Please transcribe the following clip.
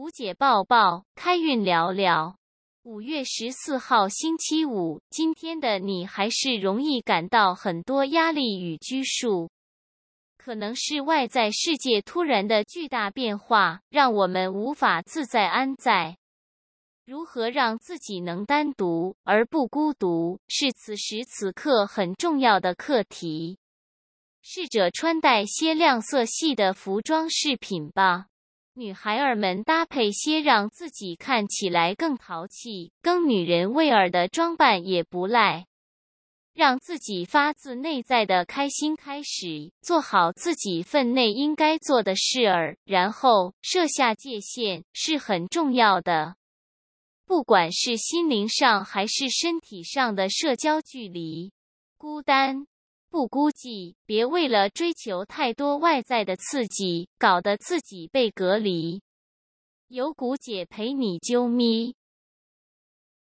古姐抱抱，开运聊聊。五月十四号星期五，今天的你还是容易感到很多压力与拘束，可能是外在世界突然的巨大变化，让我们无法自在安在。如何让自己能单独而不孤独，是此时此刻很重要的课题。试着穿戴些亮色系的服装饰品吧，女孩儿们搭配些让自己看起来更淘气、更女人味儿的装扮也不赖。让自己发自内在的开心开始，做好自己分内应该做的事儿，然后设下界限是很重要的。不管是心灵上还是身体上的社交距离，孤单不孤寂，别为了追求太多外在的刺激，搞得自己被隔离。有谷姐陪你啾咪。